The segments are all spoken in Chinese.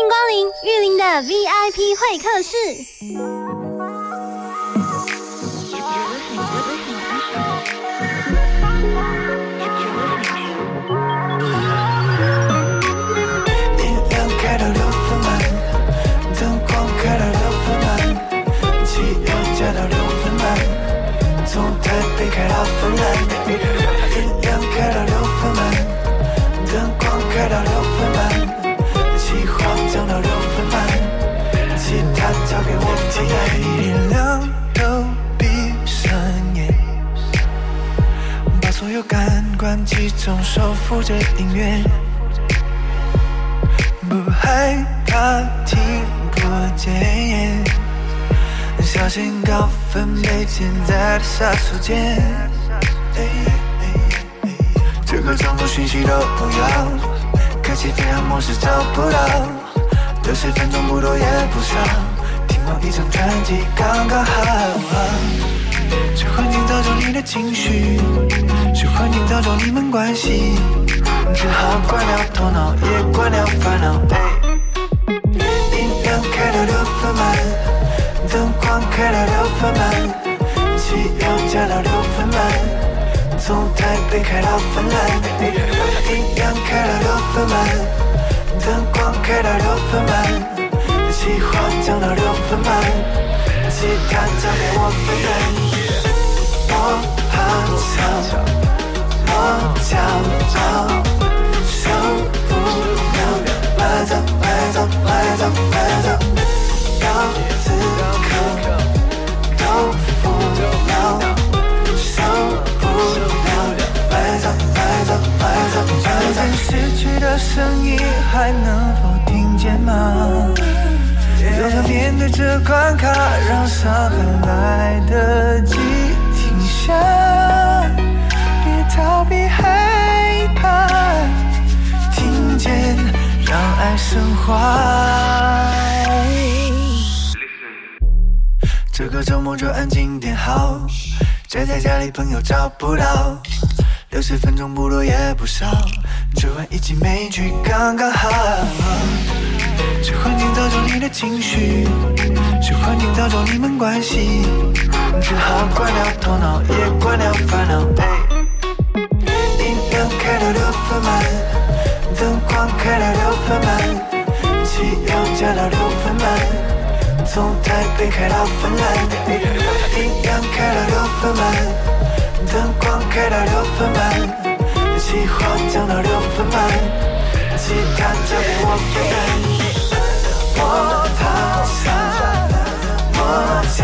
欢迎光临玉林的 VIP 会客室。开到芬兰，感官集中，守护着音乐，不害怕听不见。小心高分贝潜在的杀手锏。这个周末讯息都不要，开启飞行模式找不到。六十分钟不多也不少，听完一张专辑刚刚好。这环境造就你的情绪，是环境造就你们关系，只好关了头脑，也关了烦恼。音量开到六分满。灯光开到六分满，汽油加到六分满，从台北开到芬兰。音量开到六分满，灯光开到六分满，计划降到六分满，其他交给我分担。我好强，我骄傲，受不了，快走快走快走快走，要死。都不了，受不了，快走快走快走快走！失去的声音还能否听见吗？就要面对这关卡，让伤痕来得及停下，逃避害怕，听见让爱升华。这个周末就安静点好，宅在家里朋友找不到，六十分钟不多也不少，追完一集美剧刚刚好。是环境造就你的情绪，是环境造就你们关系，只好关掉头脑，也关掉烦恼。音量开到六分满，灯光开到六分满，汽油加到六分满。从台北开到芬兰，音量开到六分满，灯光开到六分满，计划降到六分满，其他交给我分担。我好想，我骄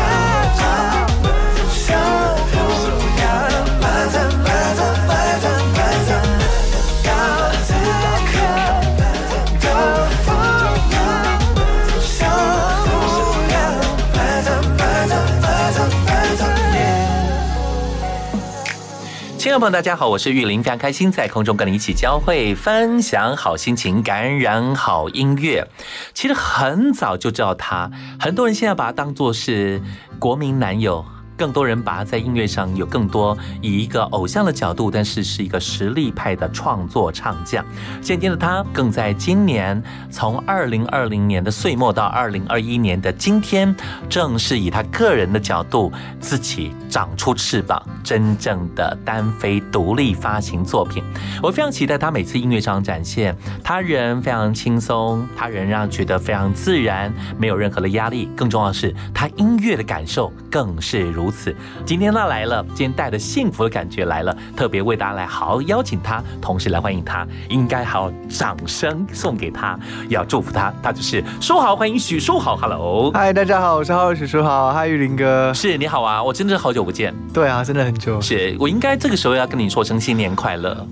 朋友们，大家好，我是玉林，非常开心在空中跟你一起交汇，分享好心情，感染好音乐。其实很早就知道他，很多人现在把他当做是国民男友。更多人把他在音乐上有更多以一个偶像的角度，但是是一个实力派的创作唱将。现今的他更在今年，从二零二零年的岁末到二零二一年的今天，正是以他个人的角度自己长出翅膀，真正的单飞独立发行作品。我非常期待他每次音乐上展现，他人非常轻松，他人让觉得非常自然，没有任何的压力。更重要的是，他音乐的感受更是如。如此，今天他来了，今天带着幸福的感觉来了，特别为大家来好好邀请他，同时来欢迎他，应该好掌声送给他，要祝福他，他就是书豪，欢迎许书豪，Hello，嗨，大家好，我是浩许书豪，嗨，玉林哥，是你好啊，我真的是好久不见，对啊，真的很久，是我应该这个时候要跟你说声新年快乐，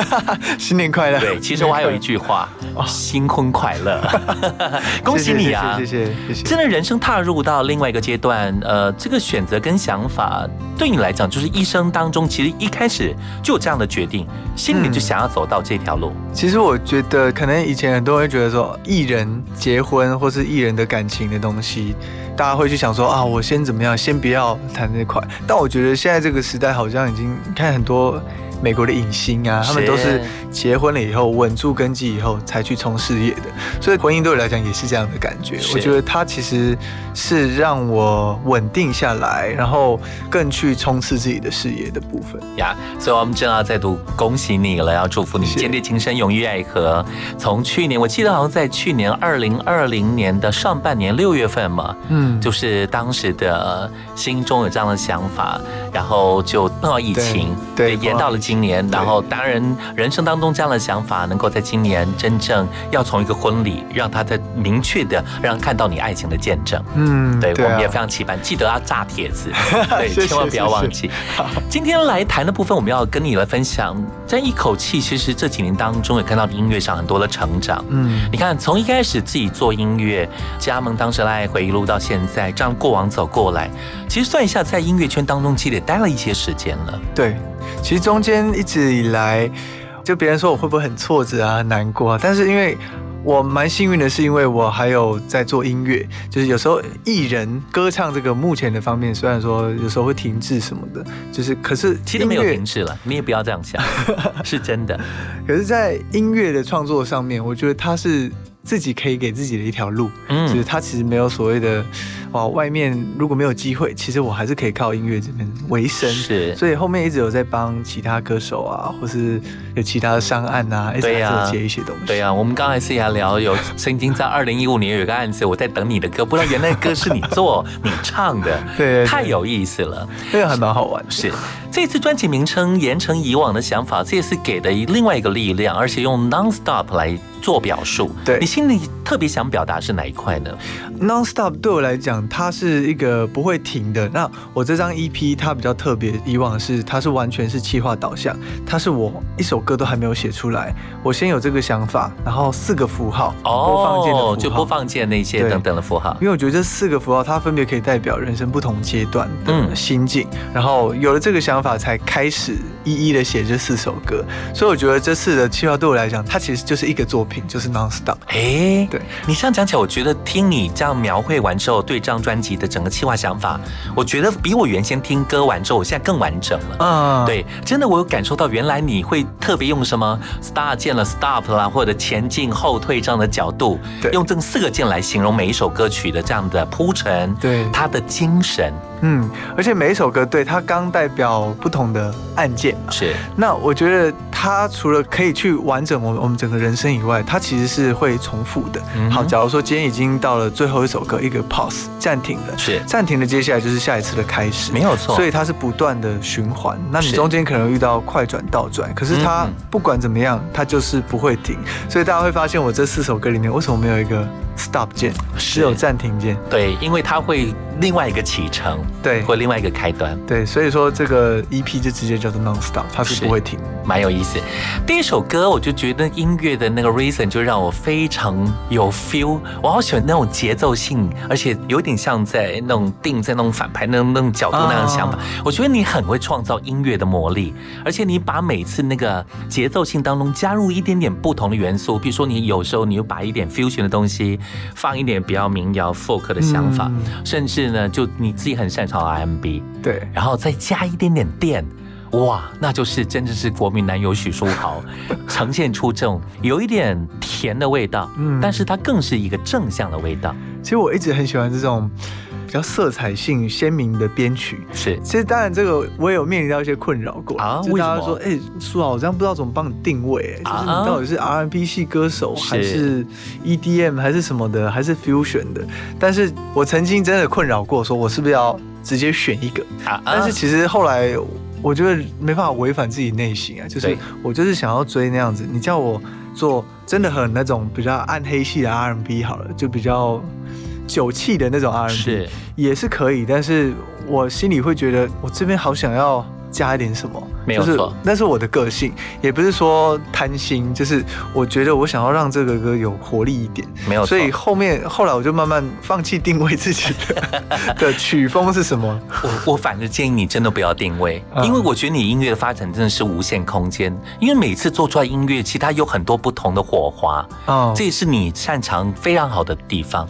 新年快乐，对，其实我还有一句话，新婚快乐，恭喜你啊！谢谢谢谢谢谢。真的，人生踏入到另外一个阶段，呃，这个选择跟想法对你来讲，就是一生当中其实一开始就有这样的决定，心里就想要走到这条路。其实我觉得，可能以前很多人会觉得说，艺人结婚或是艺人的感情的东西，大家会去想说啊，我先怎么样，先不要谈这块。但我觉得现在这个时代好像已经看很多。美国的影星啊，他们都是结婚了以后稳住根基以后才去冲事业的，所以婚姻对我来讲也是这样的感觉。我觉得它其实是让我稳定下来，然后更去冲刺自己的事业的部分呀。所以，我们正要再度恭喜你了，要祝福你坚定情深，永浴爱河。从去年，我记得好像在去年二零二零年的上半年六月份嘛，嗯，就是当时的心中有这样的想法，然后就碰到疫情，对，延到了。今年，然后当然，人生当中这样的想法，能够在今年真正要从一个婚礼，让他在明确的让看到你爱情的见证。嗯，对，我们也非常期盼，记得要炸帖子，对，千万不要忘记。今天来谈的部分，我们要跟你来分享，在一口气，其实这几年当中也看到你音乐上很多的成长。嗯，你看从一开始自己做音乐，加盟当时的爱回一路到现在，这样过往走过来，其实算一下，在音乐圈当中其实也待了一些时间了。对。其实中间一直以来，就别人说我会不会很挫折啊、难过啊？但是因为我蛮幸运的，是因为我还有在做音乐，就是有时候艺人歌唱这个目前的方面，虽然说有时候会停滞什么的，就是可是其实没有停滞了，你也不要这样想，是真的。可是，在音乐的创作上面，我觉得它是。自己可以给自己的一条路，嗯，就是他其实没有所谓的，哇，外面如果没有机会，其实我还是可以靠音乐这边为生，是，所以后面一直有在帮其他歌手啊，或是有其他的商案啊，一直在接一些东西。对呀，我们刚才私下聊，有曾经在二零一五年有一个案子，我在等你的歌，不知道原来歌是你做 你唱的，对，太有意思了，这个还蛮好玩。是，这次专辑名称延承以往的想法，这也是给的另外一个力量，而且用 nonstop 来。做表述，对你心里特别想表达是哪一块呢？Non-stop 对我来讲，它是一个不会停的。那我这张 EP 它比较特别，以往是它是完全是企划导向，它是我一首歌都还没有写出来，我先有这个想法，然后四个符号，播放键的符号，就播放键那些等等的符号。因为我觉得这四个符号它分别可以代表人生不同阶段的心境，然后有了这个想法才开始一一的写这四首歌。所以我觉得这次的企划对我来讲，它其实就是一个作品。就是 nonstop。哎，对你这样讲起来，我觉得听你这样描绘完之后，对这张专辑的整个企划想法，我觉得比我原先听歌完之后，我现在更完整了。嗯，对，真的我有感受到，原来你会特别用什么 start 键了，stop 啦，或者前进、后退这样的角度，对，用这四个键来形容每一首歌曲的这样的铺陈，对，它的精神。嗯，而且每一首歌对它刚代表不同的按键，是。那我觉得它除了可以去完整我们我们整个人生以外，它其实是会重复的。好，假如说今天已经到了最后一首歌，一个 pause 暂停了，是暂停了，接下来就是下一次的开始，没有错。所以它是不断的循环。那你中间可能遇到快转倒转，可是它不管怎么样，它就是不会停。所以大家会发现我这四首歌里面为什么没有一个 stop 键，只有暂停键？对，因为它会。另外一个启程，对，或另外一个开端，对，所以说这个 EP 就直接叫做 Non-Stop，它是不会停，蛮有意思。第一首歌我就觉得音乐的那个 Reason 就让我非常有 feel，我好喜欢那种节奏性，而且有点像在那种定在那种反拍那种那种角度那样想法。我觉得你很会创造音乐的魔力，而且你把每次那个节奏性当中加入一点点不同的元素，比如说你有时候你又把一点 fusion 的东西放一点比较民谣 folk 的想法，甚至。呢，就你自己很擅长 RMB，对，然后再加一点点电，哇，那就是真的是国民男友许书豪，呈现出这种有一点甜的味道，嗯，但是它更是一个正向的味道。其实我一直很喜欢这种比较色彩性鲜明的编曲，是。其实当然这个我也有面临到一些困扰过啊，就大家说，哎，苏豪，我这样不知道怎么帮你定位，就是你到底是 RMB 系歌手还是 EDM 还是什么的，还是 fusion 的？但是我曾经真的困扰过，说我是不是要直接选一个？啊，但是其实后来我觉得没办法违反自己内心啊，就是我就是想要追那样子。你叫我做真的很那种比较暗黑系的 RMB 好了，就比较。酒气的那种 R&B 是。也是可以，但是我心里会觉得，我这边好想要加一点什么，没有错，那是我的个性，也不是说贪心，就是我觉得我想要让这个歌有活力一点，没有错。所以后面后来我就慢慢放弃定位自己的 的曲风是什么。我我反正建议你真的不要定位，因为我觉得你音乐的发展真的是无限空间，因为每次做出来音乐，其实它有很多不同的火花，哦，这也是你擅长非常好的地方。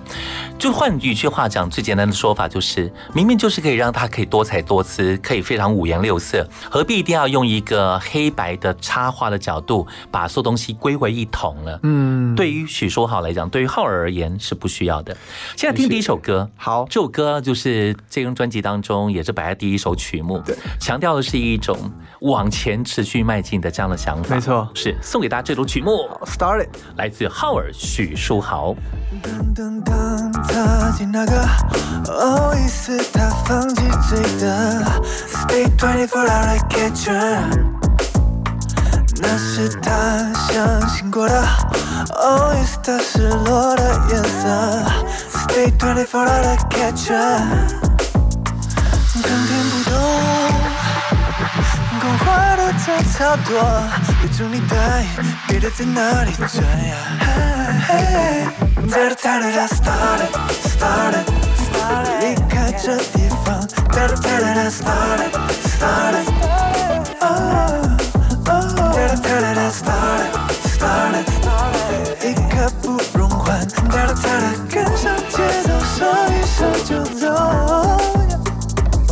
就换一句话讲，最简单的说法就是，明明就是可以让它可以多彩多姿，可以非常五颜六色，何必一定要用一个黑白的插画的角度，把所有东西归为一统了？嗯，对于许书豪来讲，对于浩儿而言是不需要的。现在听第一首歌，好，这首歌就是这张专辑当中也是摆在第一首曲目，对，强调的是一种往前持续迈进的这样的想法。没错，是送给大家这首曲目，Started，来自浩儿许书豪。他进那个哦，意思他放弃追的，Stay twenty four hours catcher，那是他相信过的，哦，意思他失落的颜色，Stay twenty four hours catcher，整天不动，空话都讲超多，有种你带，别的在哪里转呀？Better tell it I started, started, started 离开这地方 Better tell it I started, started, oh, oh tell it started, started, started 一刻不容缓 it 跟上节奏说一声就走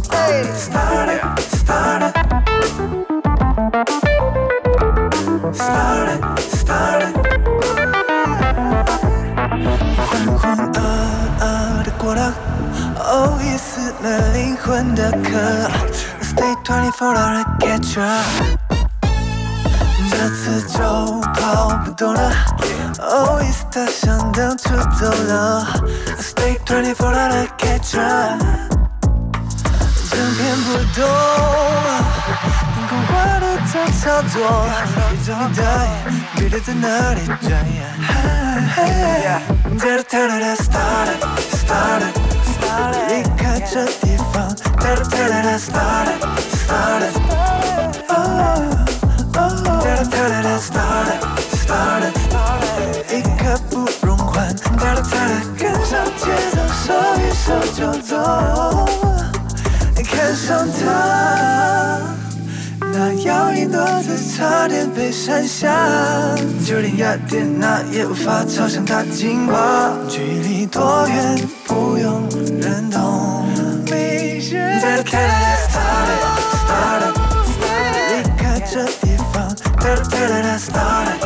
Started, started Started, started 哦，已死了灵魂的壳，Stay twenty four hours catcher，这次就跑不动了。哦，已死他想当初走了，Stay twenty four hours catcher，整天不动，空话都讲操作，一直你的，别的在哪里转呀？Better tell it I started, started. 离开这地方，Better tell it I started, started, Better tell it I started, started, 一刻不容缓，Better tell it 跟上节奏，手一手就走，看上他，那摇曳诺子差点被闪瞎，就连雅典娜也无法超向他进化，距离多远不用。人懂。Started,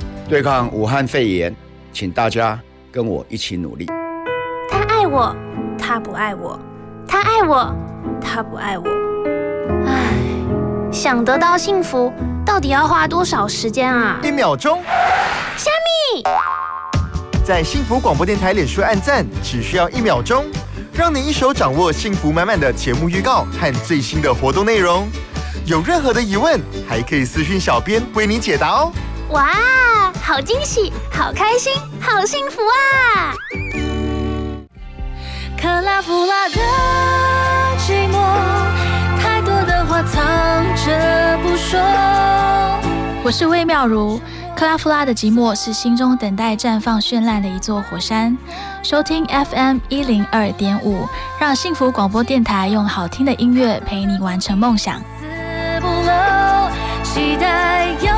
对抗武汉肺炎，请大家跟我一起努力。他爱我，他不爱我；他爱我，他不爱我。唉，想得到幸福，到底要花多少时间啊？一秒钟。虾米，在幸福广播电台脸书按赞，只需要一秒钟，让你一手掌握幸福满满的节目预告和最新的活动内容。有任何的疑问，还可以私讯小编为你解答哦。哇，好惊喜，好开心，好幸福啊！克拉夫拉的寂寞。太多的话藏。着不说。我是魏妙如，克拉夫拉的寂寞是心中等待绽放绚烂的一座火山。收听 FM 一零二点五，让幸福广播电台用好听的音乐陪你完成梦想。不漏，期待有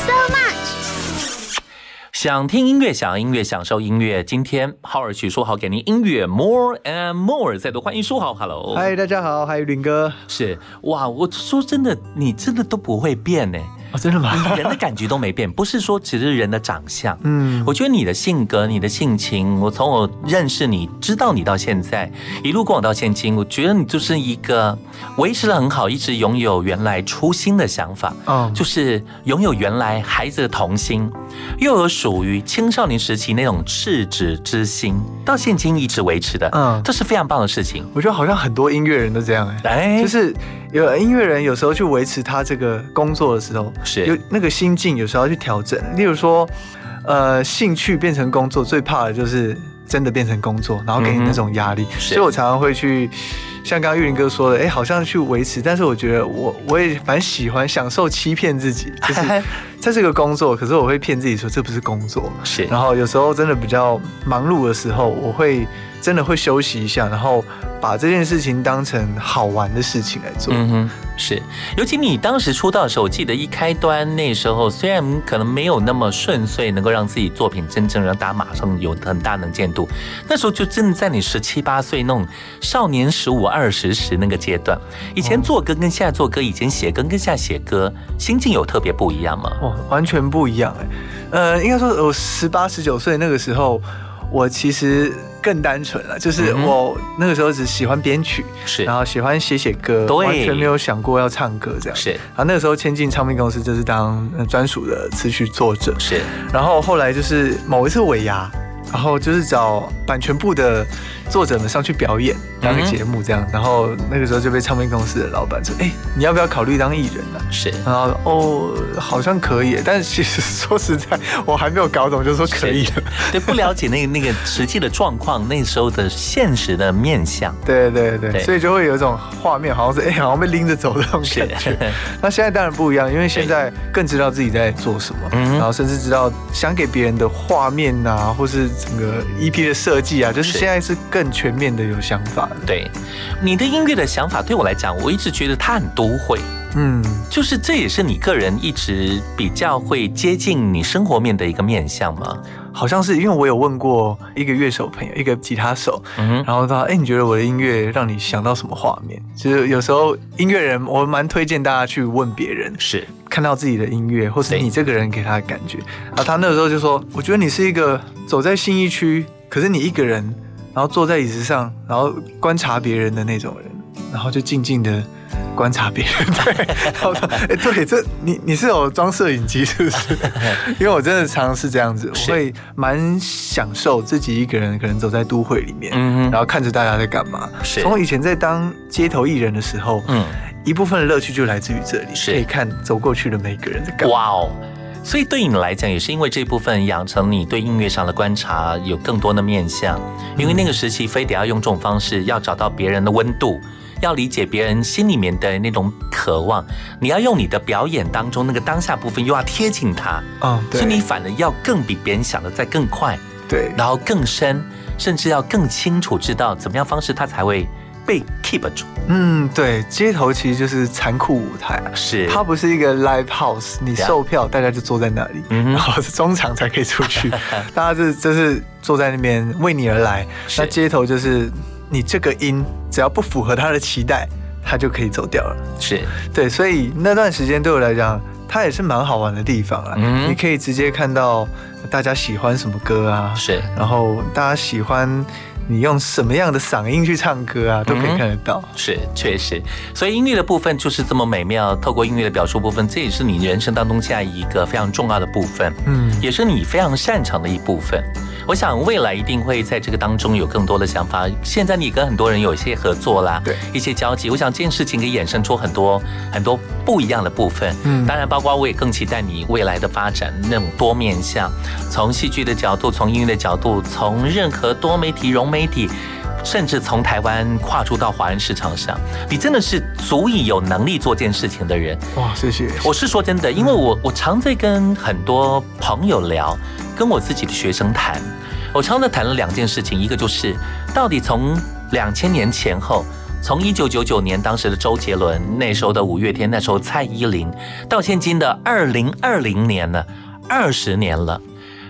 so much，想听音乐，想要音乐，享受音乐。今天浩尔许说好给您音乐 more and more，再度欢迎书豪，Hello，嗨，大家好，还有林哥，是哇，我说真的，你真的都不会变呢。哦，真的吗？人的感觉都没变，不是说只是人的长相。嗯，我觉得你的性格、你的性情，我从我认识你、知道你到现在，一路跟我到现今，我觉得你就是一个维持的很好，一直拥有原来初心的想法。嗯，就是拥有原来孩子的童心，又有属于青少年时期那种赤子之心，到现今一直维持的。嗯，这是非常棒的事情。我觉得好像很多音乐人都这样哎，哎，就是有音乐人有时候去维持他这个工作的时候。是有那个心境，有时候要去调整。例如说，呃，兴趣变成工作，最怕的就是真的变成工作，然后给你那种压力。所以我常常会去，像刚刚玉林哥说的，哎，好像去维持，但是我觉得我我也蛮喜欢享受欺骗自己，就是这是个工作，可是我会骗自己说这不是工作。是，然后有时候真的比较忙碌的时候，我会真的会休息一下，然后把这件事情当成好玩的事情来做。嗯哼。是，尤其你当时出道的时候，我记得一开端那时候，虽然可能没有那么顺遂，能够让自己作品真正让大家马上有很大能见度。那时候就真的在你十七八岁那种少年十五二十时那个阶段。以前做歌跟现在做歌，以前写歌跟现在写歌，心境有特别不一样吗？哇，完全不一样哎。呃，应该说我十八十九岁那个时候，我其实。更单纯了，就是我那个时候只喜欢编曲，是，然后喜欢写写歌，完全没有想过要唱歌这样。是，然后那个时候签进唱片公司，就是当专属的词曲作者。是，然后后来就是某一次尾牙。然后就是找版权部的作者们上去表演，当个节目这样。然后那个时候就被唱片公司的老板说：“哎，你要不要考虑当艺人呢？”是。然后哦，好像可以，但是其实说实在，我还没有搞懂，就说可以了。对，不了解那个那个实际的状况，那时候的现实的面相。对对对，所以就会有一种画面，好像是哎，好像被拎着走的那种感觉。那现在当然不一样，因为现在更知道自己在做什么，然后甚至知道想给别人的画面呐，或是。整个 EP 的设计啊，就是现在是更全面的有想法。对，你的音乐的想法对我来讲，我一直觉得它很都会。嗯，就是这也是你个人一直比较会接近你生活面的一个面相吗？好像是，因为我有问过一个乐手朋友，一个吉他手，嗯然后他，哎，你觉得我的音乐让你想到什么画面？就是有时候音乐人，我蛮推荐大家去问别人，是看到自己的音乐，或是你这个人给他的感觉。啊，他那个时候就说，我觉得你是一个走在新一区，可是你一个人，然后坐在椅子上，然后观察别人的那种人，然后就静静的。观察别人，对，然后说，哎，对，这你你是有装摄影机是不是？因为我真的常常是这样子，我会蛮享受自己一个人可能走在都会里面，嗯然后看着大家在干嘛。从以前在当街头艺人的时候，嗯，一部分的乐趣就来自于这里，可以看走过去的每个人在干嘛。哇哦，所以对你来讲，也是因为这部分养成你对音乐上的观察有更多的面向，因为那个时期非得要用这种方式，要找到别人的温度。要理解别人心里面的那种渴望，你要用你的表演当中那个当下部分，又要贴近他，嗯，所以你反而要更比别人想的再更快，对，然后更深，甚至要更清楚知道怎么样方式他才会被 keep 住。嗯，对，街头其实就是残酷舞台，是。它不是一个 live house，你售票大家就坐在那里，然后是中场才可以出去，大家是就是坐在那边为你而来，那街头就是。你这个音只要不符合他的期待，他就可以走掉了。是。对，所以那段时间对我来讲，它也是蛮好玩的地方啊。嗯，你可以直接看到大家喜欢什么歌啊，是，然后大家喜欢你用什么样的嗓音去唱歌啊，都可以看得到。是，确实。所以音乐的部分就是这么美妙，透过音乐的表述部分，这也是你人生当中下一个非常重要的部分。嗯，也是你非常擅长的一部分。我想未来一定会在这个当中有更多的想法。现在你跟很多人有一些合作啦，对一些交集，我想这件事情可以衍生出很多很多不一样的部分。嗯，当然，包括我也更期待你未来的发展那种多面向，从戏剧的角度，从音乐的角度，从任何多媒体、融媒体。甚至从台湾跨出到华人市场上，你真的是足以有能力做这件事情的人。哇，谢谢！我是说真的，因为我我常在跟很多朋友聊，跟我自己的学生谈，我常常谈了两件事情，一个就是到底从两千年前后，从一九九九年当时的周杰伦，那时候的五月天，那时候蔡依林，到现今的二零二零年了，二十年了。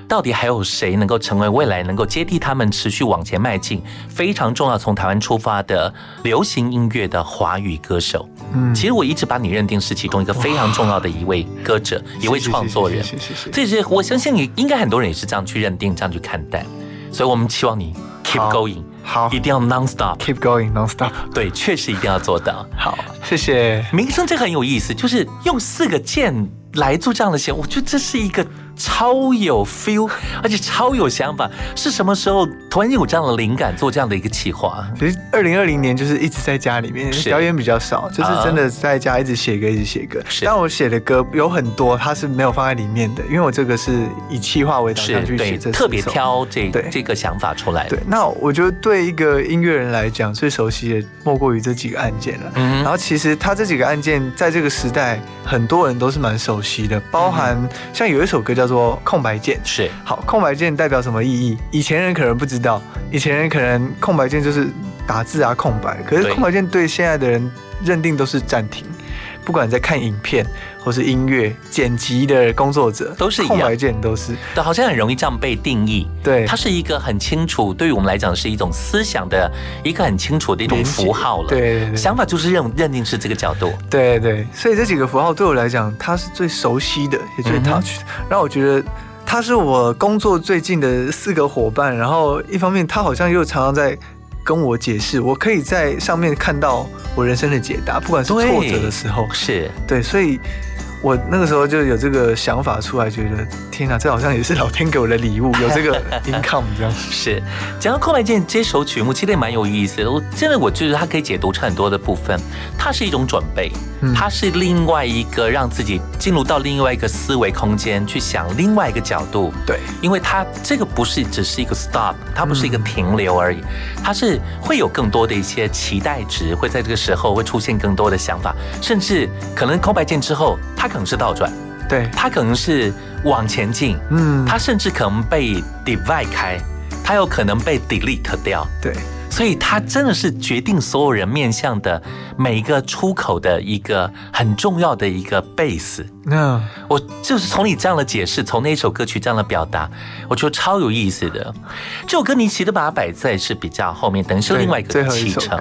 到底还有谁能够成为未来能够接替他们持续往前迈进非常重要从台湾出发的流行音乐的华语歌手？嗯，其实我一直把你认定是其中一个非常重要的一位歌者，一位创作人。谢谢谢谢。这些我相信你应该很多人也是这样去认定，这样去看待。所以我们期望你 keep going，好，一定要 non stop，keep going non stop。对，确实一定要做到。好，谢谢。名声这很有意思，就是用四个键来做这样的线，我觉得这是一个。超有 feel，而且超有想法。是什么时候突然有这样的灵感做这样的一个企划？其实二零二零年就是一直在家里面表演比较少，就是真的在家一直写歌，一直写歌。但我写的歌有很多，它是没有放在里面的，因为我这个是以企划为导向去写，特别挑这这个想法出来。对，那我觉得对一个音乐人来讲，最熟悉的莫过于这几个案件了。然后其实他这几个案件在这个时代，很多人都是蛮熟悉的，包含像有一首歌叫。叫做空白键是好，空白键代表什么意义？以前人可能不知道，以前人可能空白键就是打字啊，空白。可是空白键对现在的人认定都是暂停。不管在看影片或是音乐剪辑的工作者，都是空白键，都是，对，好像很容易这样被定义。对，它是一个很清楚，对于我们来讲是一种思想的一个很清楚的一种符号了。对，想法就是认认定是这个角度。对对，所以这几个符号对我来讲，它是最熟悉的，也最 touch 的。让我觉得他是我工作最近的四个伙伴。然后一方面，他好像又常常在。跟我解释，我可以在上面看到我人生的解答，不管是挫折的时候，是对，所以。我那个时候就有这个想法出来，觉得天哪，这好像也是老天给我的礼物，有这个 income 这样。是讲到空白键这首曲目，其实也蛮有意思的。我真的我觉得它可以解读成很多的部分，它是一种准备，它是另外一个让自己进入到另外一个思维空间去想另外一个角度。对，因为它这个不是只是一个 stop，它不是一个停留而已，它是会有更多的一些期待值，会在这个时候会出现更多的想法，甚至可能空白键之后它。可能是倒转，对，它可能是往前进，嗯，它甚至可能被 divide 开，它有可能被 delete 掉，对。所以它真的是决定所有人面向的每一个出口的一个很重要的一个 base。那我就是从你这样的解释，从那首歌曲这样的表达，我觉得超有意思的。这首歌你其实把它摆在是比较后面，等于是另外一个启程。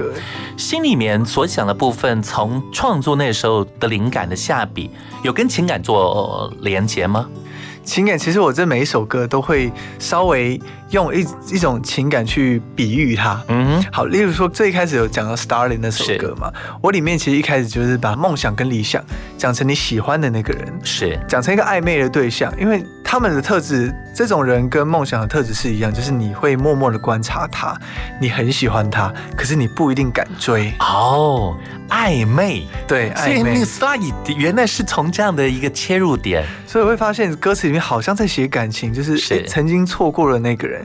心里面所想的部分，从创作那时候的灵感的下笔，有跟情感做连接吗？情感其实我这每一首歌都会稍微用一一种情感去比喻它。嗯，好，例如说最一开始有讲到《Starling》那首歌嘛，我里面其实一开始就是把梦想跟理想讲成你喜欢的那个人，是。讲成一个暧昧的对象，因为他们的特质，这种人跟梦想的特质是一样，就是你会默默的观察他，你很喜欢他，可是你不一定敢追。哦。暧昧，对，所以那个 s t y 原来是从这样的一个切入点，所以会发现歌词里面好像在写感情，就是。曾经错过了那个人，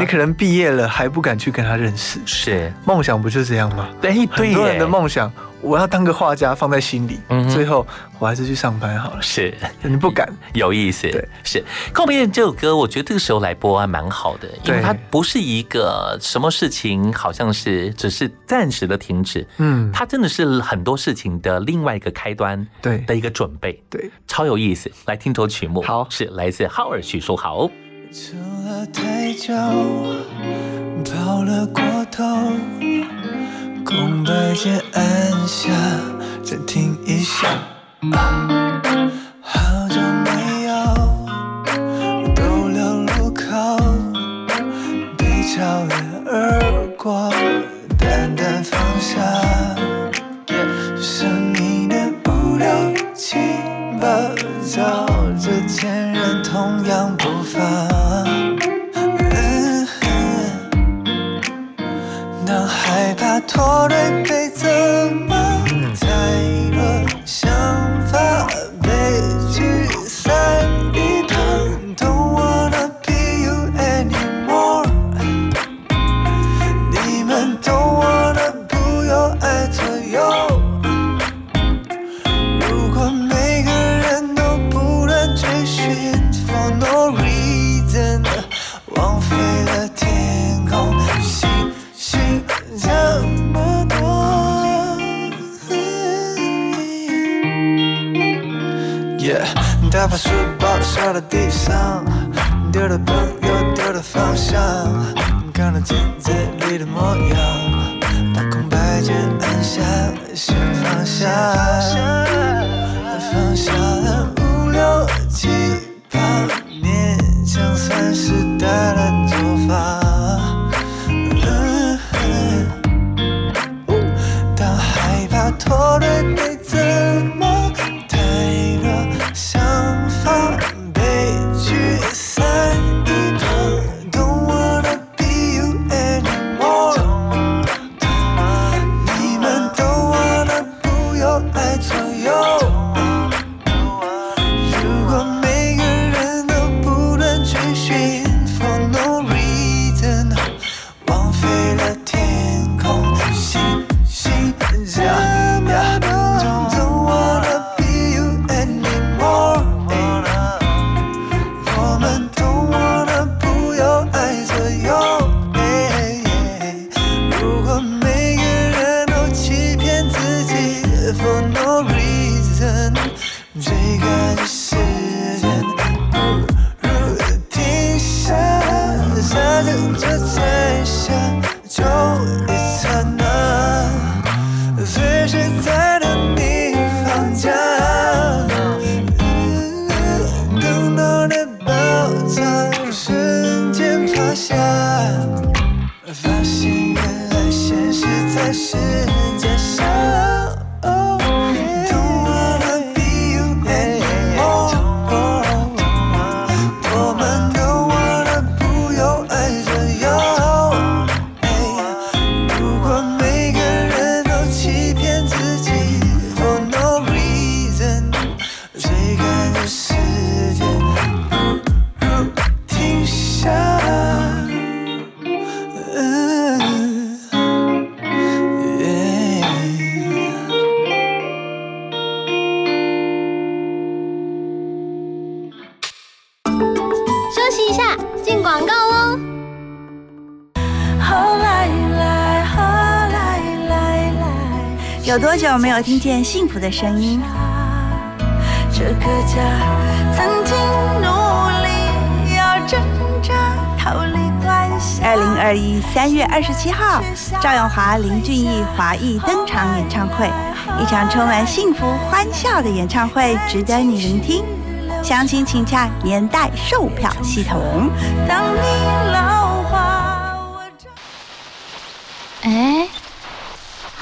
你可能毕业了还不敢去跟他认识，是梦想不就这样吗？对，很多人的梦想。我要当个画家，放在心里。嗯，最后我还是去上班好了。是，你不敢，有意思。对，是《告别》这首歌，我觉得这个时候来播还蛮好的，因为它不是一个什么事情，好像是只是暂时的停止。嗯，它真的是很多事情的另外一个开端，对的一个准备。对，超有意思。来听首曲目，好，是来自浩尔许书豪。等了太久跑了过头。空白键按下，暂停一下。好久没有逗留路口，被超越而过，淡淡放下。生命的不留情，暴走拖累摔到地上，丢了朋友，丢了方向，看到镜子里的模样，把空白键按下，先放下，放下。有多久没有听见幸福的声音？这个家曾经努力要挣扎逃离关系。二零二一三月二十七号，赵永华、林俊逸华裔登场演唱会，一场充满幸福欢笑的演唱会，值得你聆听。详情请洽年代售票系统。当你老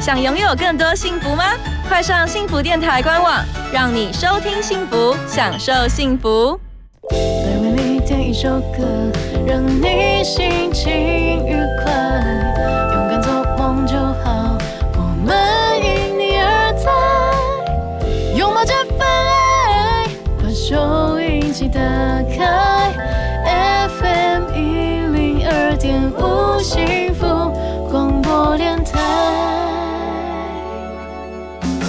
想拥有更多幸福吗？快上幸福电台官网，让你收听幸福，享受幸福。每为你点一首歌，让你心情愉快，勇敢做梦就好，我们因你而在，拥抱这份爱，把收音机打开，FM 一零二点五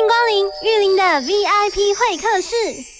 欢迎光临玉林的 VIP 会客室。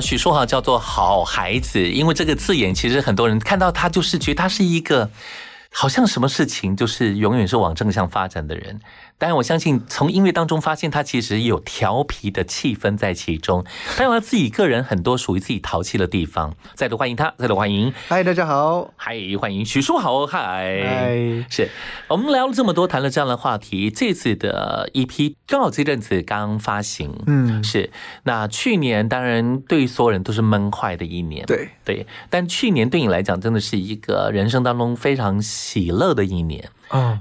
许书豪叫做好孩子，因为这个字眼，其实很多人看到他就是觉得他是一个好像什么事情就是永远是往正向发展的人。但是我相信，从音乐当中发现他其实有调皮的气氛在其中，还有他自己个人很多属于自己淘气的地方。再度欢迎他，再度欢迎，嗨，大家好，嗨，欢迎许叔好，嗨，嗨，是我们聊了这么多，谈了这样的话题。这次的 EP 刚好这阵子刚发行，嗯，是。那去年当然对所有人都是闷坏的一年，对对，但去年对你来讲真的是一个人生当中非常喜乐的一年。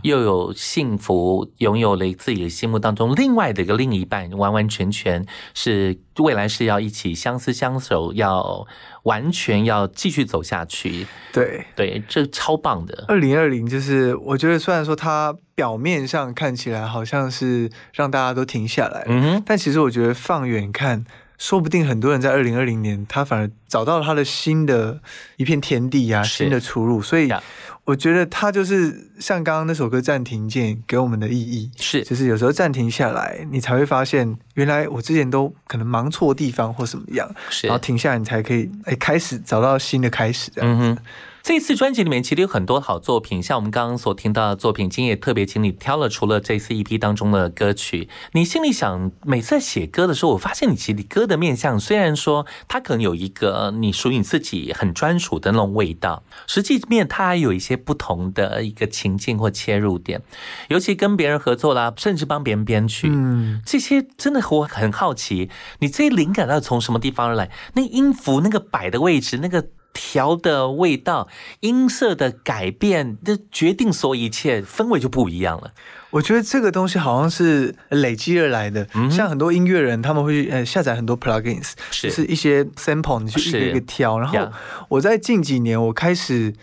又有幸福，拥有了自己心目当中另外的一个另一半，完完全全是未来是要一起相思相守，要完全要继续走下去。对对，这超棒的。二零二零就是我觉得，虽然说它表面上看起来好像是让大家都停下来，嗯，但其实我觉得放远看。说不定很多人在二零二零年，他反而找到了他的新的一片天地呀，新的出路。所以我觉得他就是像刚刚那首歌《暂停键》给我们的意义，是就是有时候暂停下来，你才会发现原来我之前都可能忙错地方或什么样，然后停下来，你才可以哎开始找到新的开始。嗯哼。这次专辑里面其实有很多好作品，像我们刚刚所听到的作品，今天也特别请你挑了除了这次 EP 当中的歌曲。你心里想，每次在写歌的时候，我发现你其实歌的面向，虽然说它可能有一个你属于你自己很专属的那种味道，实际面它还有一些不同的一个情境或切入点。尤其跟别人合作啦，甚至帮别人编曲，嗯，这些真的我很好奇，你这些灵感到底从什么地方而来？那音符那个摆的位置，那个。调的味道、音色的改变，这决定所有一切，氛围就不一样了。我觉得这个东西好像是累积而来的，像很多音乐人，他们会呃下载很多 plugins，就是一些 sample，你去一个一个挑。然后我在近几年，我开始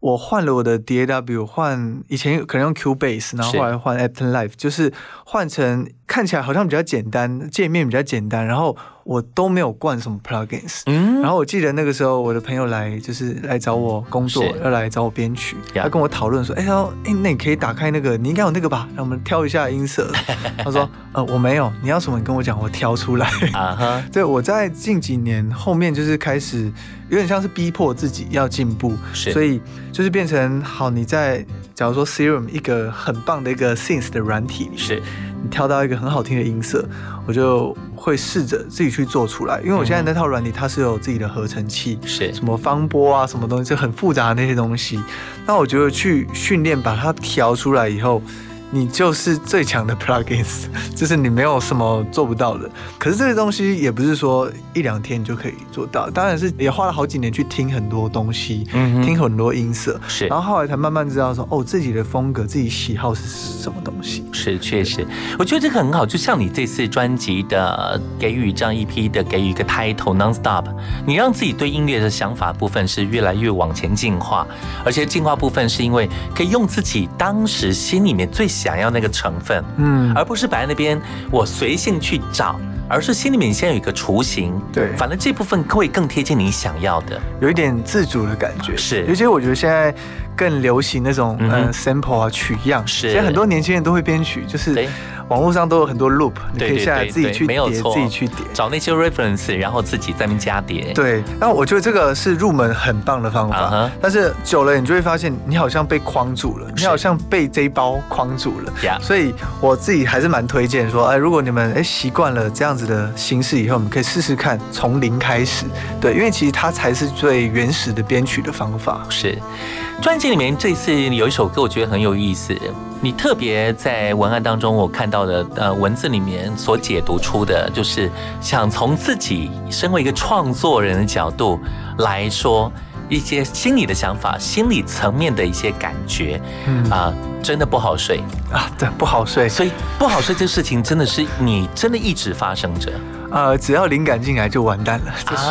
我换了我的 DAW，换以前可能用 Cubase，然后后来换 Ableton Live，就是换成看起来好像比较简单，界面比较简单，然后。我都没有灌什么 plugins，嗯，然后我记得那个时候我的朋友来就是来找我工作，要来找我编曲，他跟我讨论说，哎，他说，哎，那你可以打开那个，你应该有那个吧，让我们挑一下音色。他说，呃，我没有，你要什么你跟我讲，我挑出来。啊哈，对，我在近几年后面就是开始有点像是逼迫自己要进步，所以就是变成好，你在假如说 Serum 一个很棒的一个 synth 的软体里，是你挑到一个很好听的音色，我就。会试着自己去做出来，因为我现在那套软体它是有自己的合成器，是什么方波啊，什么东西，就很复杂的那些东西。那我觉得去训练把它调出来以后。你就是最强的 plugins，就是你没有什么做不到的。可是这些东西也不是说一两天你就可以做到，当然是也花了好几年去听很多东西，听很多音色，是，然后后来才慢慢知道说，哦，自己的风格、自己喜好是什么东西。是，确实，我觉得这个很好。就像你这次专辑的给予这样一批的给予一个 title nonstop，你让自己对音乐的想法部分是越来越往前进化，而且进化部分是因为可以用自己当时心里面最。想要那个成分，嗯，而不是摆在那边，我随性去找，而是心里面先有一个雏形，对，反正这部分会更贴近你想要的，有一点自主的感觉，是，尤其我觉得现在更流行那种嗯 sample 啊取样，是，现在很多年轻人都会编曲，就是。网络上都有很多 loop，你可以下来自己去叠，自己去叠，找那些 reference，然后自己在那边加叠。对，那我觉得这个是入门很棒的方法。但是久了，你就会发现你好像被框住了，你好像被这一包框住了。所以我自己还是蛮推荐说，哎，如果你们哎习惯了这样子的形式以后，我们可以试试看从零开始。对，因为其实它才是最原始的编曲的方法。是，专辑里面这次有一首歌，我觉得很有意思。你特别在文案当中，我看到的呃文字里面所解读出的，就是想从自己身为一个创作人的角度来说一些心理的想法、心理层面的一些感觉，嗯。啊，真的不好睡。啊，对，不好睡，所以不好睡这事情真的是你真的一直发生着。呃，只要灵感进来就完蛋了，就是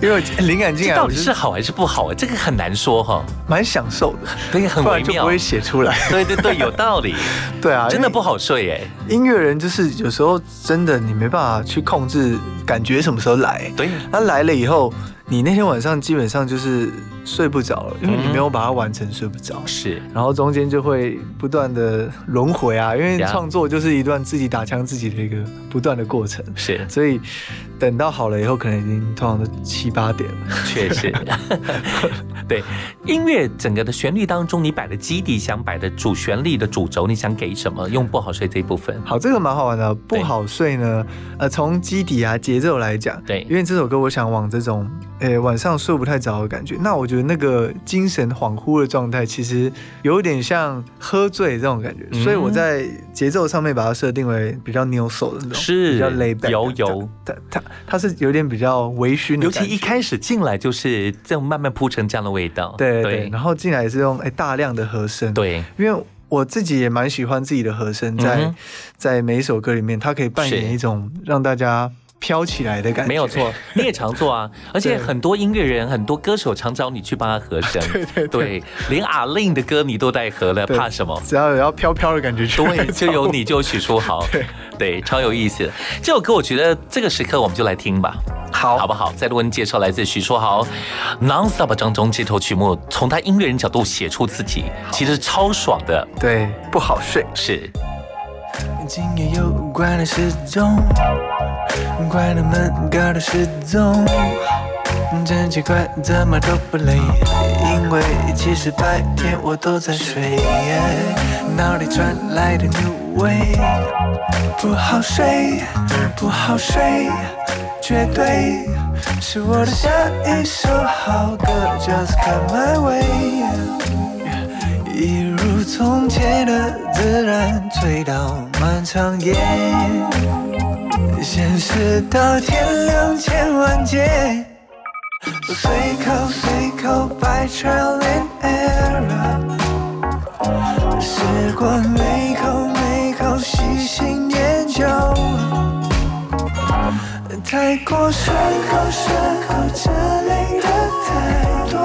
因为灵感进来，到底是好还是不好啊？这个很难说哈，蛮享受的，对，很微妙，就不会写出来。对对对，有道理。对啊，真的不好睡哎。音乐人就是有时候真的你没办法去控制感觉什么时候来，对，他来了以后。你那天晚上基本上就是睡不着了，因为你没有把它完成，睡不着。是，然后中间就会不断的轮回啊，因为创作就是一段自己打枪自己的一个不断的过程。是，所以等到好了以后，可能已经通常都七八点了。确实，对音乐整个的旋律当中，你摆的基底想摆的主旋律的主轴，你想给什么？用不好睡这一部分。好，这个蛮好玩的。不好睡呢，呃，从基底啊节奏来讲，对，因为这首歌我想往这种。诶，晚上睡不太着的感觉，那我觉得那个精神恍惚的状态，其实有点像喝醉这种感觉，所以我在节奏上面把它设定为比较 new soul 的那种，是比较 back，油油，它它它是有点比较微醺的，尤其一开始进来就是这样慢慢铺成这样的味道，对对，然后进来也是用诶大量的和声，对，因为我自己也蛮喜欢自己的和声，在在每一首歌里面，它可以扮演一种让大家。飘起来的感觉没有错，你也常做啊，而且很多音乐人、很多歌手常找你去帮他和声，对对对，连阿令的歌你都带和了，怕什么？只要有要飘飘的感觉，对，就有你就许书豪。对，对，超有意思。这首歌我觉得这个时刻我们就来听吧，好，好不好？再为您介绍来自许书豪《Non-Stop》当中这首曲目，从他音乐人角度写出自己，其实超爽的。对，不好睡是。今夜有关的失踪，怪的们搞的失踪，真奇怪，怎么都不累，因为其实白天我都在睡，脑里传来的 new way，不好睡，不好睡，绝对是我的下一首好歌，Just come my way。一如从前的自然，醉到漫长夜，现实到天亮千万劫，随口随口 by trial and error，时光每口每口细心研究，太过顺口顺口这类的太多。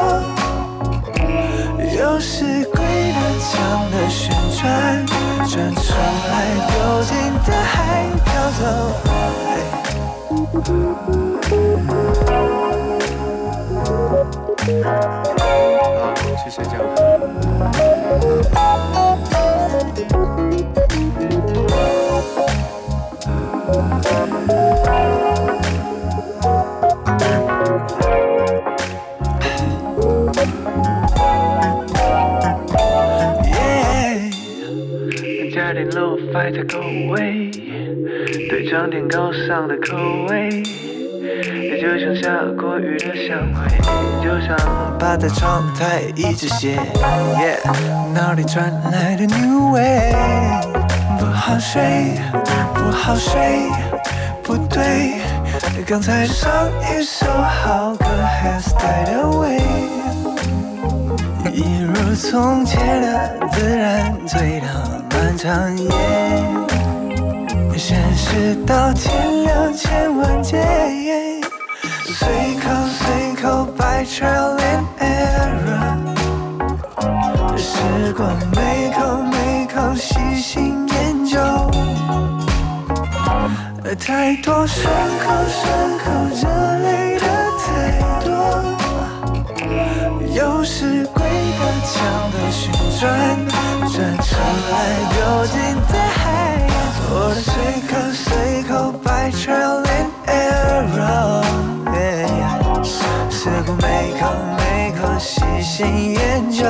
有时鬼打墙的旋转，转出来丢进大海。好，去睡觉。点露 fight 的口味，对装点高尚的口味，也就像下过雨的香味，就像趴在窗台一直写，脑里传来的 new way，不好睡，不好睡，不对，刚才上一首好歌 has died away，一如从前的自然醉倒。漫长夜，现实到天亮千万劫，随口随口 by trial and error，时光每口每口细心研究，太多顺口顺口这类的太多，又是鬼打墙的旋转。转出来丢进大海，我的随口随口 by trial and error，试过每口每口细心研究，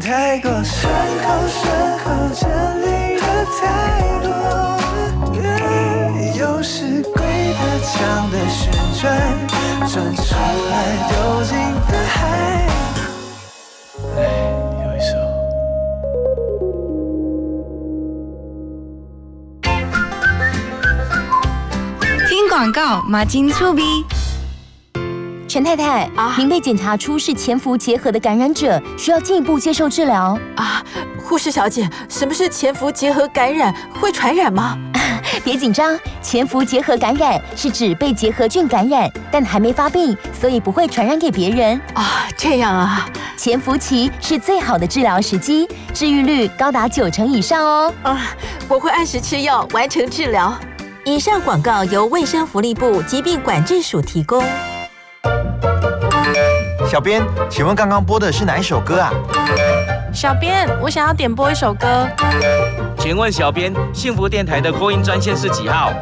太过顺口顺口这里的太多，又是鬼打墙的旋转，转出来丢进大海。广告马金粗逼，陈太太啊，您被检查出是潜伏结核的感染者，需要进一步接受治疗啊。护士小姐，什么是潜伏结核感染？会传染吗？别紧张，潜伏结核感染是指被结核菌感染，但还没发病，所以不会传染给别人啊。这样啊，潜伏期是最好的治疗时机，治愈率高达九成以上哦。啊，我会按时吃药，完成治疗。以上广告由卫生福利部疾病管制署提供。小编，请问刚刚播的是哪一首歌啊？小编，我想要点播一首歌。请问小编，幸福电台的扩音专线是几号？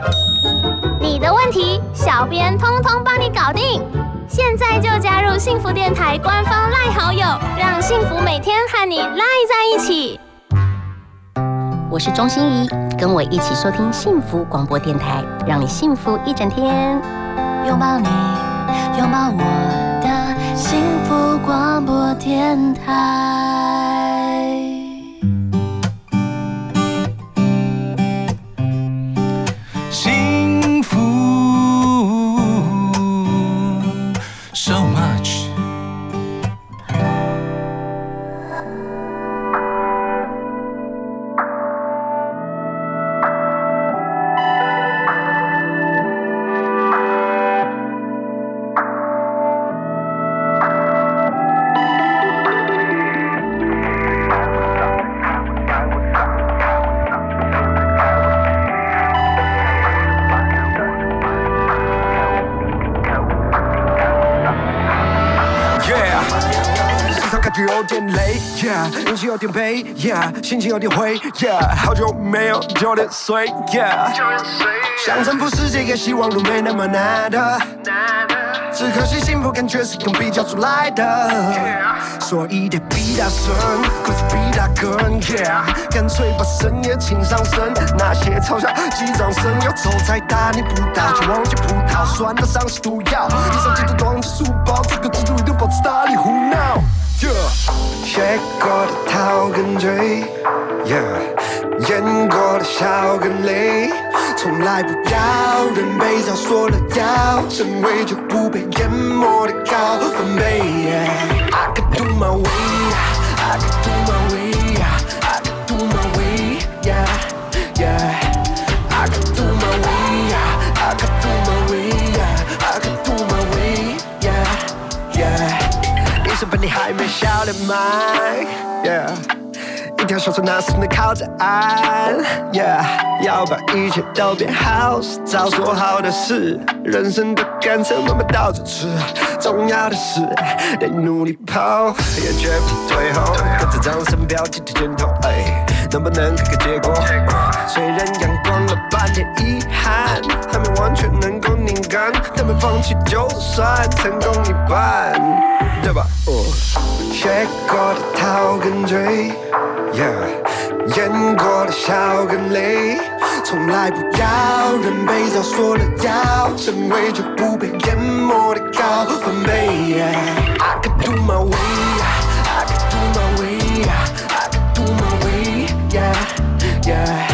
你的问题，小编通通帮你搞定。现在就加入幸福电台官方赖好友，让幸福每天和你赖在一起。我是钟欣怡，跟我一起收听幸福广播电台，让你幸福一整天。拥抱你，拥抱我的幸福广播电台。，Yeah，运气有点背，Yeah，心情有点灰，Yeah，好久没有九点睡，Yeah，想征服世界也希望路没那么难的，只可惜幸福感觉是用比较出来的，所以得比他深，或是比他更，Yeah，干脆把深夜请上身，那些嘲笑击掌声，有仇再大你不道，就忘记葡萄酸的伤是毒药，地上记得装着书包，这个蜘蛛一定保持大力胡闹。学过的逃跟追，yeah, 演过的笑跟泪，从来不要人被giáo说了要成为就不被淹没的高分贝。Yeah, I could do my way, I could do my 一生被你还没笑脸埋，Yeah，一条小船那是能靠着岸，Yeah，要把一切都变好是早说好的事，人生的甘蔗慢慢倒着吃，重要的是得努力跑，也绝不退后，跟着掌声标记的箭头，哎，能不能看看结果？虽然阳光半点遗憾，还没完全能够拧干，但没放弃就算成功一半。对吧？学过的逃跟追，Yeah，演过的笑跟泪，从来不要人被 giáo 说了要成为就不被淹没的高分贝。I could do my way, I could do my way, I could do my way, yeah, yeah.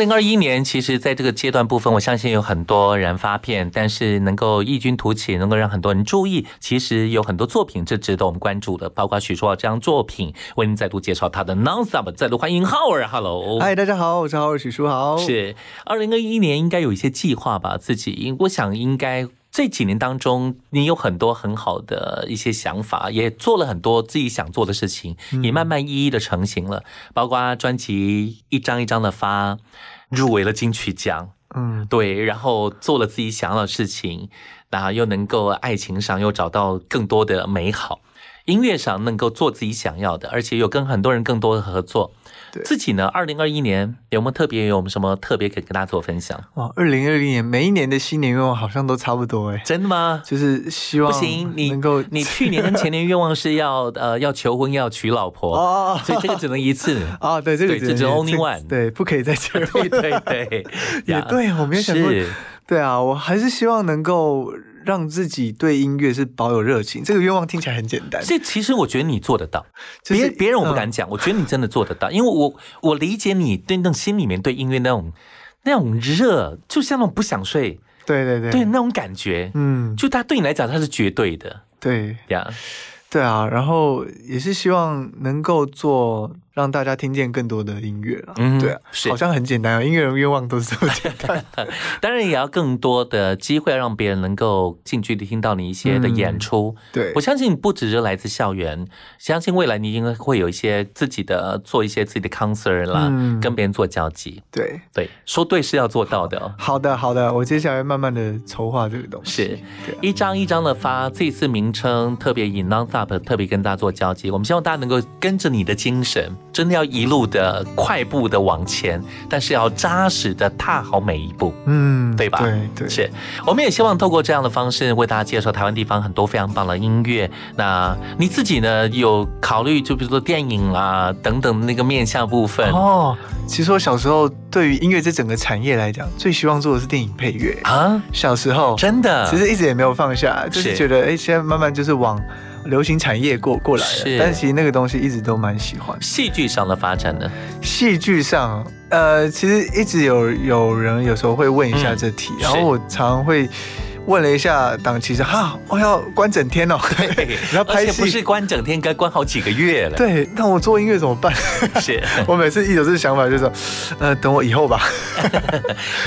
零二一年，其实在这个阶段部分，我相信有很多人发片，但是能够异军突起，能够让很多人注意，其实有很多作品是值得我们关注的，包括许书豪这张作品，为您再度介绍他的 Nonstop，再度欢迎浩儿，Hello，嗨，大家好，我是浩儿许书豪。是二零二一年应该有一些计划吧？自己，我想应该这几年当中，你有很多很好的一些想法，也做了很多自己想做的事情，也慢慢一一的成型了，包括专辑一张一张的发，入围了金曲奖。嗯，对，然后做了自己想要的事情，然后又能够爱情上又找到更多的美好，音乐上能够做自己想要的，而且有跟很多人更多的合作。自己呢，二零二一年有没有特别有什么特别可以跟大家做分享？哇，二零二零年每一年的新年愿望好像都差不多哎，真的吗？就是希望不行，你能够你去年跟前年愿望是要呃要求婚要娶老婆哦，所以这个只能一次。哦，对，这个只能 only one，对，不可以再结婚，对对对，也对，我没有想过，对啊，我还是希望能够让自己对音乐是保有热情。这个愿望听起来很简单，这其实我觉得你做得到，就是别别人我不敢讲，我觉得你真的做得到，因为我我理解你对那种心里面对音乐那种那种热，就像那种不想睡，对对对，对那种感觉，嗯，就它对你来讲它是绝对的，对。呀，对啊，然后也是希望能够做让大家听见更多的音乐了，嗯对啊，是。好像很简单啊，音乐人愿望都是这么简单，当然也要更多的机会让别人能够近距离听到你一些的演出。对。我相信不只是来自校园，相信未来你应该会有一些自己的做一些自己的 concert 啦，嗯。跟别人做交集。对。对，说对是要做到的哦。好的好的，我接下来慢慢的筹划这个东西，是。一张一张的发，这次名称特别以 nonstop 特别跟大家做交集，我们希望大家能够跟着你的精神，这真的要一路的快步的往前，但是要扎实的踏好每一步，嗯，对吧？对对，是。我们也希望透过这样的方式为大家介绍台湾地方很多非常棒的音乐。那你自己呢？有考虑就比如说电影啊等等那个面向部分哦。其实我小时候对于音乐这整个产业来讲，最希望做的是电影配乐啊。小时候真的，其实一直也没有放下，就是觉得哎，现在慢慢就是往。流行产业过过来了，但其实那个东西一直都蛮喜欢。戏剧上的发展呢？戏剧上，呃，其实一直有有人有时候会问一下这题，然后我常会。问了一下档期，说哈，我要关整天哦，然后 拍戏不是关整天，该关好几个月了。对，那我做音乐怎么办？是，我每次一有这个想法，就说，呃，等我以后吧。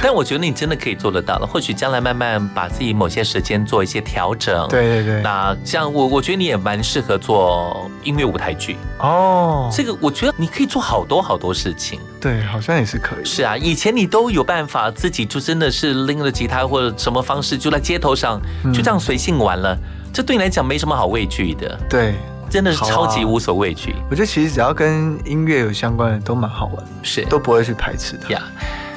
但我觉得你真的可以做得到了，或许将来慢慢把自己某些时间做一些调整。对对对。那像我，我觉得你也蛮适合做音乐舞台剧哦。这个我觉得你可以做好多好多事情。对，好像也是可以。是啊，以前你都有办法自己就真的是拎着吉他或者什么方式就在街头上就这样随性玩了，这对你来讲没什么好畏惧的。对，真的是超级无所畏惧。我觉得其实只要跟音乐有相关的都蛮好玩，是都不会去排斥的。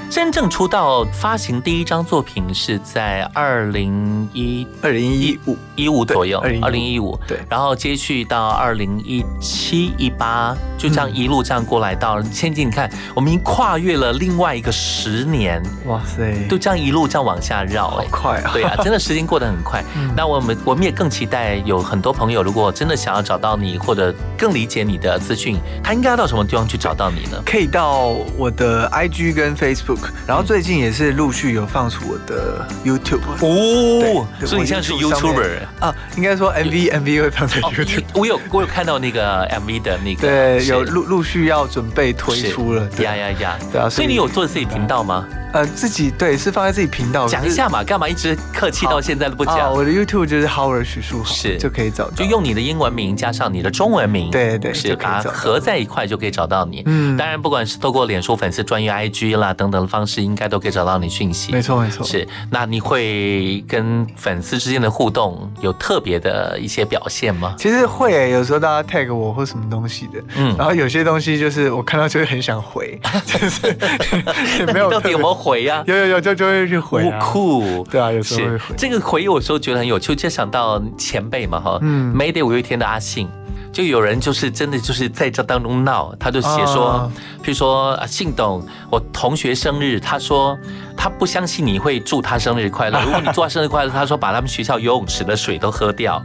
真正出道发行第一张作品是在二零一二零一五一五左右，二零一五对，然后接续到二零一七一八，就这样一路这样过来到千金，你看我们已经跨越了另外一个十年，哇塞，就这样一路这样往下绕，好快啊！对啊，真的时间过得很快。那我们我们也更期待有很多朋友，如果真的想要找到你或者更理解你的资讯，他应该要到什么地方去找到你呢？可以到我的 IG 跟 Facebook。然后最近也是陆续有放出我的 YouTube 哦，所以你现在是 YouTuber 啊？应该说 MV MV 会放在 YouTube。我有我有看到那个 MV 的那个，对，有陆陆续要准备推出了。呀呀呀！对啊，所以你有做自己频道吗？呃，自己对是放在自己频道讲一下嘛，干嘛一直客气到现在都不讲？我的 YouTube 就是 Howard 许树豪，是就可以找到，就用你的英文名加上你的中文名，对对，是把它合在一块就可以找到你。嗯，当然不管是透过脸书粉丝专业 IG 啦等等的方式，应该都可以找到你讯息。没错没错，是。那你会跟粉丝之间的互动有特别的一些表现吗？其实会，有时候大家 tag 我或什么东西的，嗯，然后有些东西就是我看到就会很想回，就是 也没有到底有没有回呀？有有有。就就会去回酷，对啊，有时候会回。这个回有时候觉得很有趣，就想到前辈嘛哈，嗯，Mayday 五月天的阿信，就有人就是真的就是在这当中闹，他就写说，譬如说信董，我同学生日，他说他不相信你会祝他生日快乐，如果你祝他生日快乐，他说把他们学校游泳池的水都喝掉。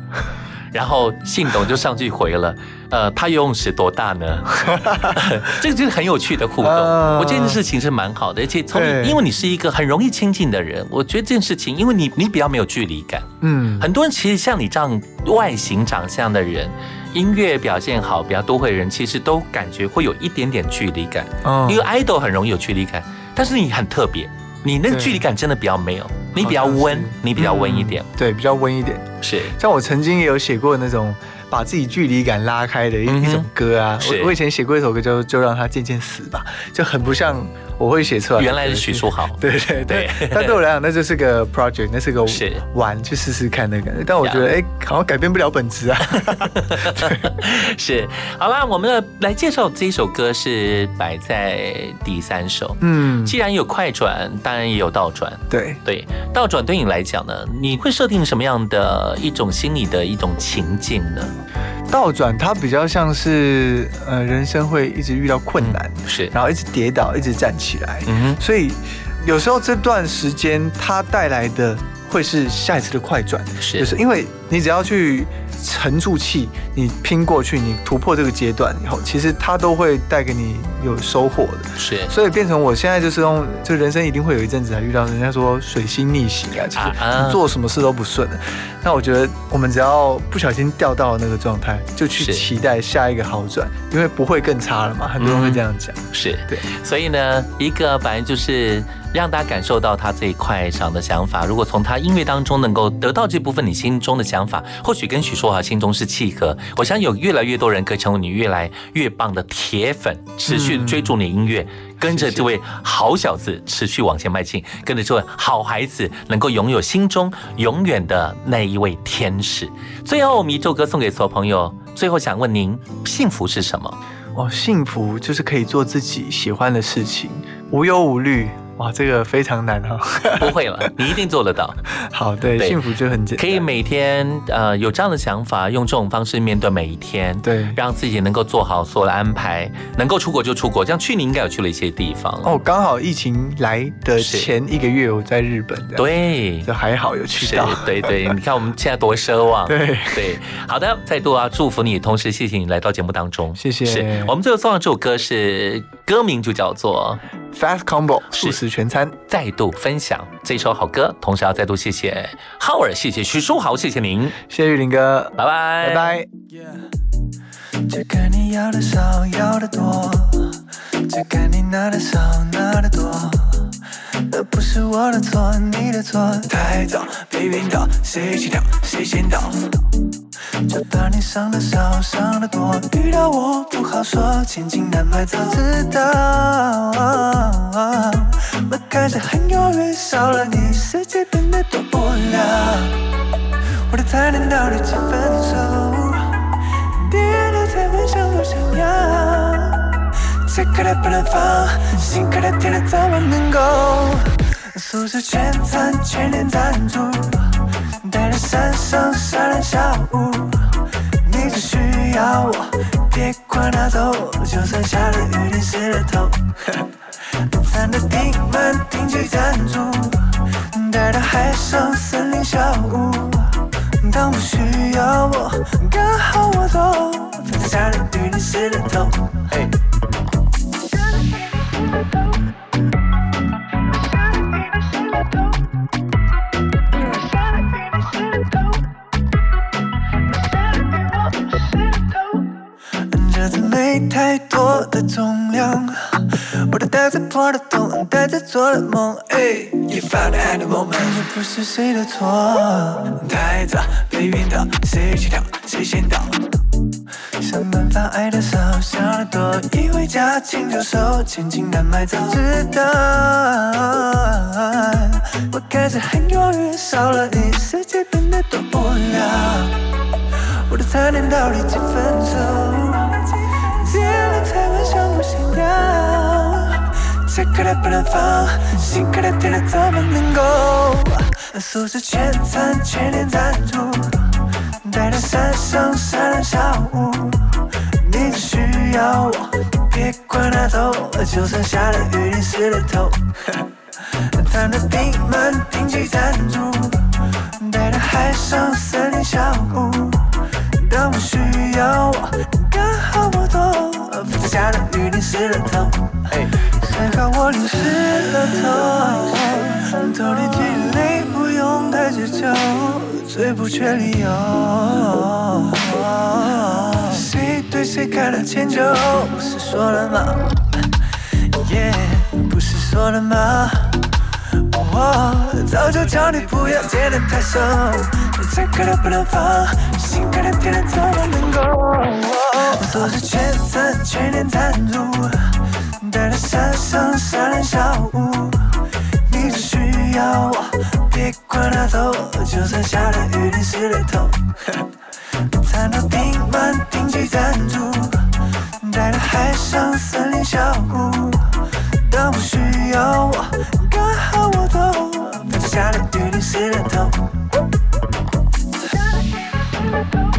然后信董就上去回了，呃，他游泳池多大呢？这个就是很有趣的互动。我这件事情是蛮好的，而且从因为你是一个很容易亲近的人，我觉得这件事情，因为你你比较没有距离感。嗯，很多人其实像你这样外形长相的人，音乐表现好、比较多会的人，其实都感觉会有一点点距离感。哦，因为 idol 很容易有距离感，但是你很特别，你那个距离感真的比较没有。你比较温，你比较温一点，对，比较温一点。是，像我曾经也有写过那种把自己距离感拉开的一一种歌啊。我我以前写过一首歌就《就让它渐渐死吧》，就很不像。我会写出来，原来是许书豪，对 对对，但对我来讲，那就是个 project，那是个玩，去试试看的感觉。但我觉得，哎，好像改变不了本质啊。是，好啦，我们来介绍这一首歌是摆在第三首。嗯，既然有快转，当然也有倒转。对对，倒转对你来讲呢，你会设定什么样的一种心理的一种情境呢？倒转，它比较像是呃，人生会一直遇到困难，是，然后一直跌倒，一直站起来，嗯所以有时候这段时间它带来的会是下一次的快转，是，就是因为你只要去。沉住气，你拼过去，你突破这个阶段以后，其实它都会带给你有收获的。是，所以变成我现在就是用，就人生一定会有一阵子还遇到人家说水星逆行啊，就是做什么事都不顺的。那我觉得我们只要不小心掉到那个状态，就去期待下一个好转，因为不会更差了嘛。很多人会这样讲。是对，所以呢，一个反正就是。让大家感受到他这一块上的想法。如果从他音乐当中能够得到这部分你心中的想法，或许跟许硕华心中是契合。我相信有越来越多人可以成为你越来越棒的铁粉，持续追逐你音乐，跟着这位好小子持续往前迈进，跟着这位好孩子能够拥有心中永远的那一位天使。最后，我们一首歌送给所有朋友。最后想问您，幸福是什么？哦，幸福就是可以做自己喜欢的事情，无忧无虑。哇，这个非常难哈！不会了，你一定做得到。好，对，幸福就很简单。可以每天呃有这样的想法，用这种方式面对每一天，对，让自己能够做好所有的安排，能够出国就出国。像去年应该有去了一些地方哦，刚好疫情来的前一个月我在日本，对，就还好有去到。对对，你看我们现在多奢望。对对，好的，再度啊祝福你，同时谢谢你来到节目当中，谢谢。是我们最后送上这首歌是歌名就叫做。Fast Combo 素食全餐，再度分享这首好歌，同时要再度谢谢浩尔，谢谢徐书豪，谢谢您，谢谢玉林哥，拜拜，拜拜。只看你要的少，要的多，只看你拿的少，拿的多，那不是我的错，你的错。太早被晕倒，谁先跳，谁先倒。就怕你伤的少，伤的多，遇到我不好说，千金难买早知道。我开始很犹豫，少了你世界变得多无聊。我的贪念到底几分熟？别的才问想不想要？这颗的不能放，心颗的甜的怎么能够？素食全餐全年赞助。带着山上沙滩小屋，你只需要我，别管拿走，就算下了雨淋湿了头。餐的订满，定期赞助，带到海上森林小屋，当不需要我，刚好我走，反正下了雨淋湿了头。嘿没太多的重量，我的袋子破了洞，袋子做了梦。You found the moment，这不是谁的错。太早被晕倒，谁起跳谁先倒。想办法爱的少，想的多，以为驾轻就熟，千金难买早知道。我开始很犹豫，少了你世界变得多无聊。我的残念到底几分熟？要，这颗的不能放，心颗的甜的怎么能够？素食全餐全年赞助，带到山上沙滩小屋，你只需要我，别管那走，就算下了雨淋湿了头。餐的订满定期赞助，带到海上森林小屋，当我需要我。刚好我走，房子下了雨淋湿了头，还好我淋湿了头。头里滴泪不用太追究，最不缺理由。谁对谁开了千酒，不是说了吗？耶，不是说了吗？我早就叫你不要接得太熟，这颗的不能放，心颗的甜的怎么能够？做是全餐全年赞助，带来遐想，夏天小午，你只需要我，别管他走，就算下了雨淋湿了头。餐桌订满，定期赞助，带来海上森林小屋，当不需要我，刚好我走，就算下了雨淋湿了头。下了雨淋湿了头。